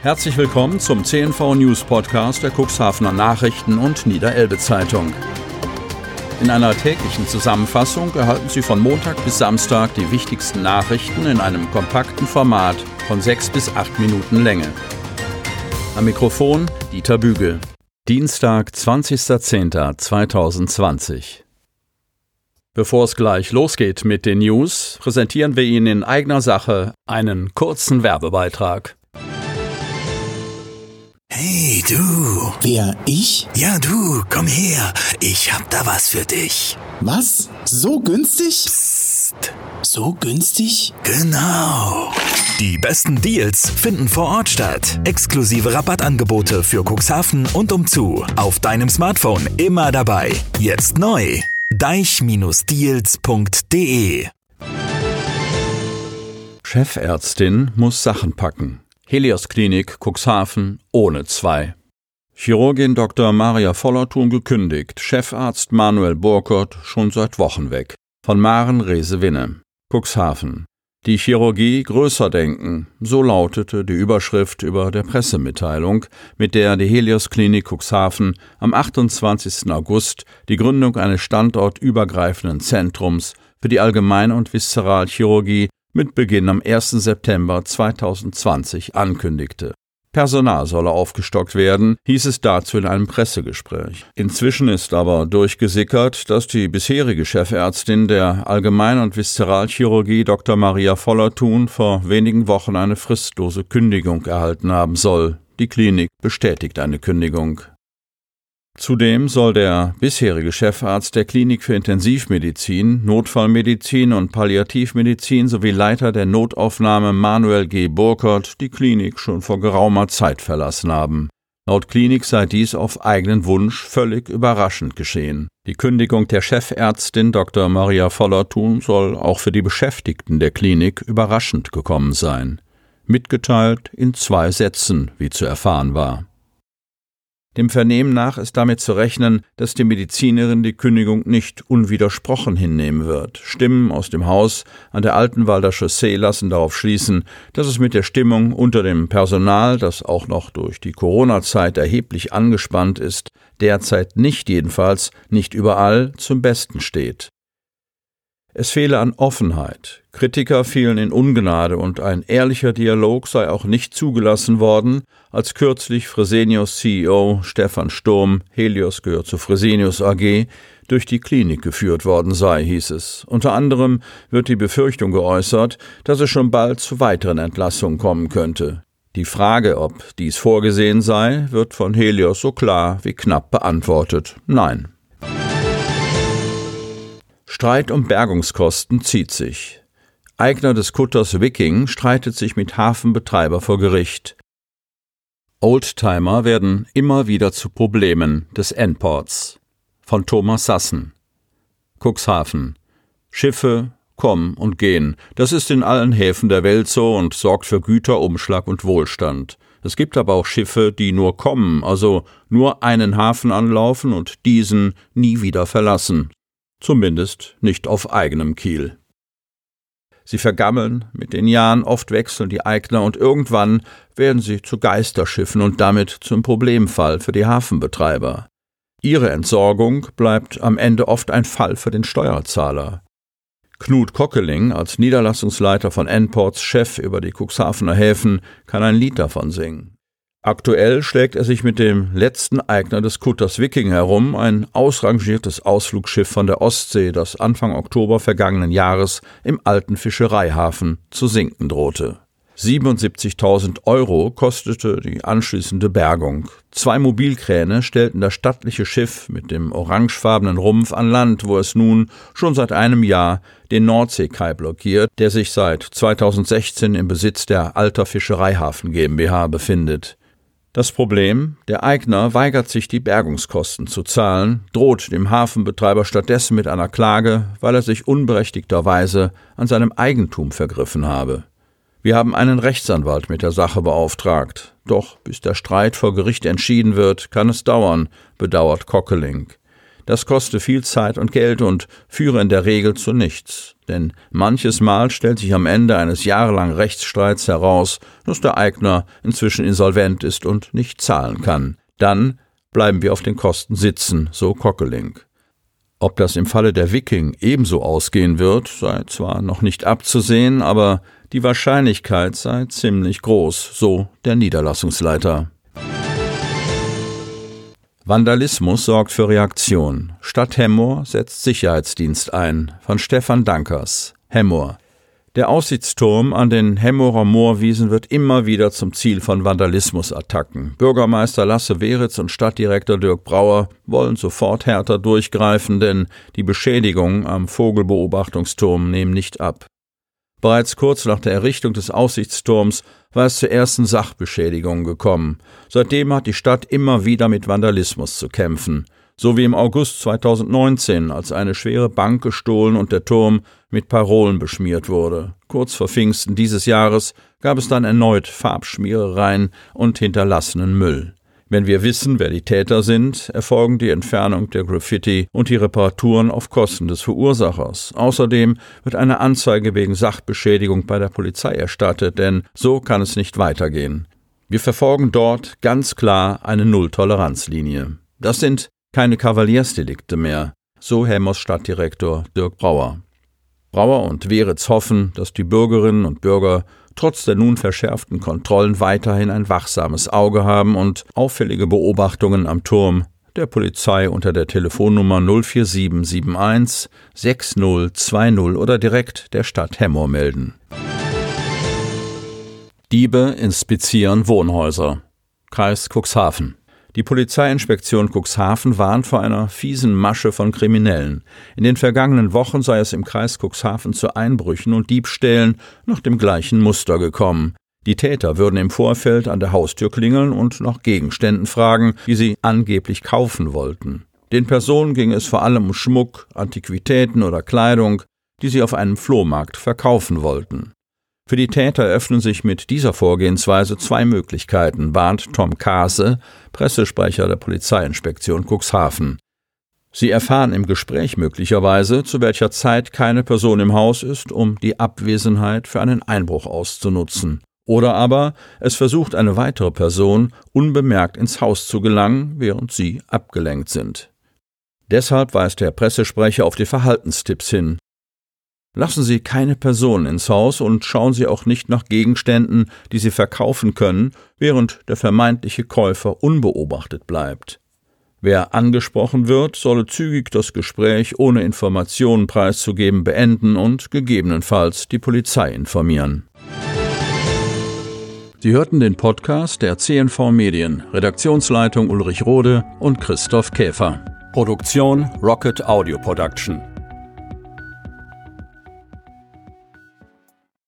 Herzlich willkommen zum CNV News Podcast der Cuxhavener Nachrichten und Niederelbe Zeitung. In einer täglichen Zusammenfassung erhalten Sie von Montag bis Samstag die wichtigsten Nachrichten in einem kompakten Format von sechs bis acht Minuten Länge. Am Mikrofon Dieter Bügel. Dienstag, 20.10.2020. Bevor es gleich losgeht mit den News, präsentieren wir Ihnen in eigener Sache einen kurzen Werbebeitrag. Du. Wer, ich? Ja du, komm her. Ich hab da was für dich. Was? So günstig? Psst. So günstig? Genau. Die besten Deals finden vor Ort statt. Exklusive Rabattangebote für Cuxhaven und umzu. Auf deinem Smartphone immer dabei. Jetzt neu. deich-deals.de Chefärztin muss Sachen packen. Helios Klinik Cuxhaven ohne zwei. Chirurgin Dr. Maria Vollertun gekündigt, Chefarzt Manuel Burkert schon seit Wochen weg. Von Maren Resewinne. Cuxhaven. Die Chirurgie größer denken, so lautete die Überschrift über der Pressemitteilung, mit der die Helios Klinik Cuxhaven am 28. August die Gründung eines standortübergreifenden Zentrums für die Allgemein- und Viszeralchirurgie mit Beginn am 1. September 2020 ankündigte. Personal solle aufgestockt werden, hieß es dazu in einem Pressegespräch. Inzwischen ist aber durchgesickert, dass die bisherige Chefärztin der Allgemein- und Viszeralchirurgie Dr. Maria Vollertun vor wenigen Wochen eine fristlose Kündigung erhalten haben soll. Die Klinik bestätigt eine Kündigung. Zudem soll der bisherige Chefarzt der Klinik für Intensivmedizin, Notfallmedizin und Palliativmedizin sowie Leiter der Notaufnahme Manuel G. Burkert die Klinik schon vor geraumer Zeit verlassen haben. Laut Klinik sei dies auf eigenen Wunsch völlig überraschend geschehen. Die Kündigung der Chefärztin Dr. Maria Vollertun soll auch für die Beschäftigten der Klinik überraschend gekommen sein. Mitgeteilt in zwei Sätzen, wie zu erfahren war. Dem Vernehmen nach ist damit zu rechnen, dass die Medizinerin die Kündigung nicht unwidersprochen hinnehmen wird. Stimmen aus dem Haus an der Altenwalder Chaussee lassen darauf schließen, dass es mit der Stimmung unter dem Personal, das auch noch durch die Corona-Zeit erheblich angespannt ist, derzeit nicht jedenfalls, nicht überall zum Besten steht. Es fehle an Offenheit. Kritiker fielen in Ungnade und ein ehrlicher Dialog sei auch nicht zugelassen worden, als kürzlich Fresenius CEO Stefan Sturm, Helios gehört zu Fresenius AG, durch die Klinik geführt worden sei, hieß es. Unter anderem wird die Befürchtung geäußert, dass es schon bald zu weiteren Entlassungen kommen könnte. Die Frage, ob dies vorgesehen sei, wird von Helios so klar wie knapp beantwortet. Nein. Streit um Bergungskosten zieht sich. Eigner des Kutters Viking streitet sich mit Hafenbetreiber vor Gericht. Oldtimer werden immer wieder zu Problemen des Endports. Von Thomas Sassen. Cuxhaven. Schiffe kommen und gehen. Das ist in allen Häfen der Welt so und sorgt für Güterumschlag und Wohlstand. Es gibt aber auch Schiffe, die nur kommen, also nur einen Hafen anlaufen und diesen nie wieder verlassen zumindest nicht auf eigenem Kiel. Sie vergammeln, mit den Jahren oft wechseln die Eigner und irgendwann werden sie zu Geisterschiffen und damit zum Problemfall für die Hafenbetreiber. Ihre Entsorgung bleibt am Ende oft ein Fall für den Steuerzahler. Knut Kockeling als Niederlassungsleiter von Enports Chef über die Cuxhavener Häfen kann ein Lied davon singen. Aktuell schlägt er sich mit dem letzten Eigner des Kutters Viking herum, ein ausrangiertes Ausflugsschiff von der Ostsee, das Anfang Oktober vergangenen Jahres im alten Fischereihafen zu sinken drohte. 77.000 Euro kostete die anschließende Bergung. Zwei Mobilkräne stellten das stattliche Schiff mit dem orangefarbenen Rumpf an Land, wo es nun schon seit einem Jahr den Nordseekai blockiert, der sich seit 2016 im Besitz der Alter Fischereihafen GmbH befindet. Das Problem, der Eigner weigert sich, die Bergungskosten zu zahlen, droht dem Hafenbetreiber stattdessen mit einer Klage, weil er sich unberechtigterweise an seinem Eigentum vergriffen habe. Wir haben einen Rechtsanwalt mit der Sache beauftragt. Doch bis der Streit vor Gericht entschieden wird, kann es dauern, bedauert Cockeling. Das koste viel Zeit und Geld und führe in der Regel zu nichts. Denn manches Mal stellt sich am Ende eines jahrelangen Rechtsstreits heraus, dass der Eigner inzwischen insolvent ist und nicht zahlen kann. Dann bleiben wir auf den Kosten sitzen, so Kockeling. Ob das im Falle der Viking ebenso ausgehen wird, sei zwar noch nicht abzusehen, aber die Wahrscheinlichkeit sei ziemlich groß, so der Niederlassungsleiter. Vandalismus sorgt für Reaktion. Stadt Hemmoor setzt Sicherheitsdienst ein. Von Stefan Dankers. Hemmoor. Der Aussichtsturm an den Hemmorer Moorwiesen wird immer wieder zum Ziel von Vandalismusattacken. Bürgermeister Lasse Weritz und Stadtdirektor Dirk Brauer wollen sofort härter durchgreifen, denn die Beschädigungen am Vogelbeobachtungsturm nehmen nicht ab. Bereits kurz nach der Errichtung des Aussichtsturms war es zu ersten Sachbeschädigungen gekommen. Seitdem hat die Stadt immer wieder mit Vandalismus zu kämpfen. So wie im August 2019, als eine schwere Bank gestohlen und der Turm mit Parolen beschmiert wurde. Kurz vor Pfingsten dieses Jahres gab es dann erneut Farbschmierereien und hinterlassenen Müll. Wenn wir wissen, wer die Täter sind, erfolgen die Entfernung der Graffiti und die Reparaturen auf Kosten des Verursachers. Außerdem wird eine Anzeige wegen Sachbeschädigung bei der Polizei erstattet, denn so kann es nicht weitergehen. Wir verfolgen dort ganz klar eine Nulltoleranzlinie. Das sind keine Kavaliersdelikte mehr, so Hemmers Stadtdirektor Dirk Brauer. Brauer und Weritz hoffen, dass die Bürgerinnen und Bürger trotz der nun verschärften Kontrollen weiterhin ein wachsames Auge haben und auffällige Beobachtungen am Turm der Polizei unter der Telefonnummer 04771 6020 oder direkt der Stadt Hemmoor melden. Diebe inspizieren Wohnhäuser. Kreis Cuxhaven. Die Polizeiinspektion Cuxhaven warnt vor einer fiesen Masche von Kriminellen. In den vergangenen Wochen sei es im Kreis Cuxhaven zu Einbrüchen und Diebstählen nach dem gleichen Muster gekommen. Die Täter würden im Vorfeld an der Haustür klingeln und nach Gegenständen fragen, die sie angeblich kaufen wollten. Den Personen ging es vor allem um Schmuck, Antiquitäten oder Kleidung, die sie auf einem Flohmarkt verkaufen wollten. Für die Täter eröffnen sich mit dieser Vorgehensweise zwei Möglichkeiten, warnt Tom Kase, Pressesprecher der Polizeiinspektion Cuxhaven. Sie erfahren im Gespräch möglicherweise, zu welcher Zeit keine Person im Haus ist, um die Abwesenheit für einen Einbruch auszunutzen. Oder aber es versucht eine weitere Person unbemerkt ins Haus zu gelangen, während sie abgelenkt sind. Deshalb weist der Pressesprecher auf die Verhaltenstipps hin, Lassen Sie keine Person ins Haus und schauen Sie auch nicht nach Gegenständen, die Sie verkaufen können, während der vermeintliche Käufer unbeobachtet bleibt. Wer angesprochen wird, solle zügig das Gespräch ohne Informationen preiszugeben beenden und gegebenenfalls die Polizei informieren. Sie hörten den Podcast der CNV Medien, Redaktionsleitung Ulrich Rode und Christoph Käfer. Produktion Rocket Audio Production.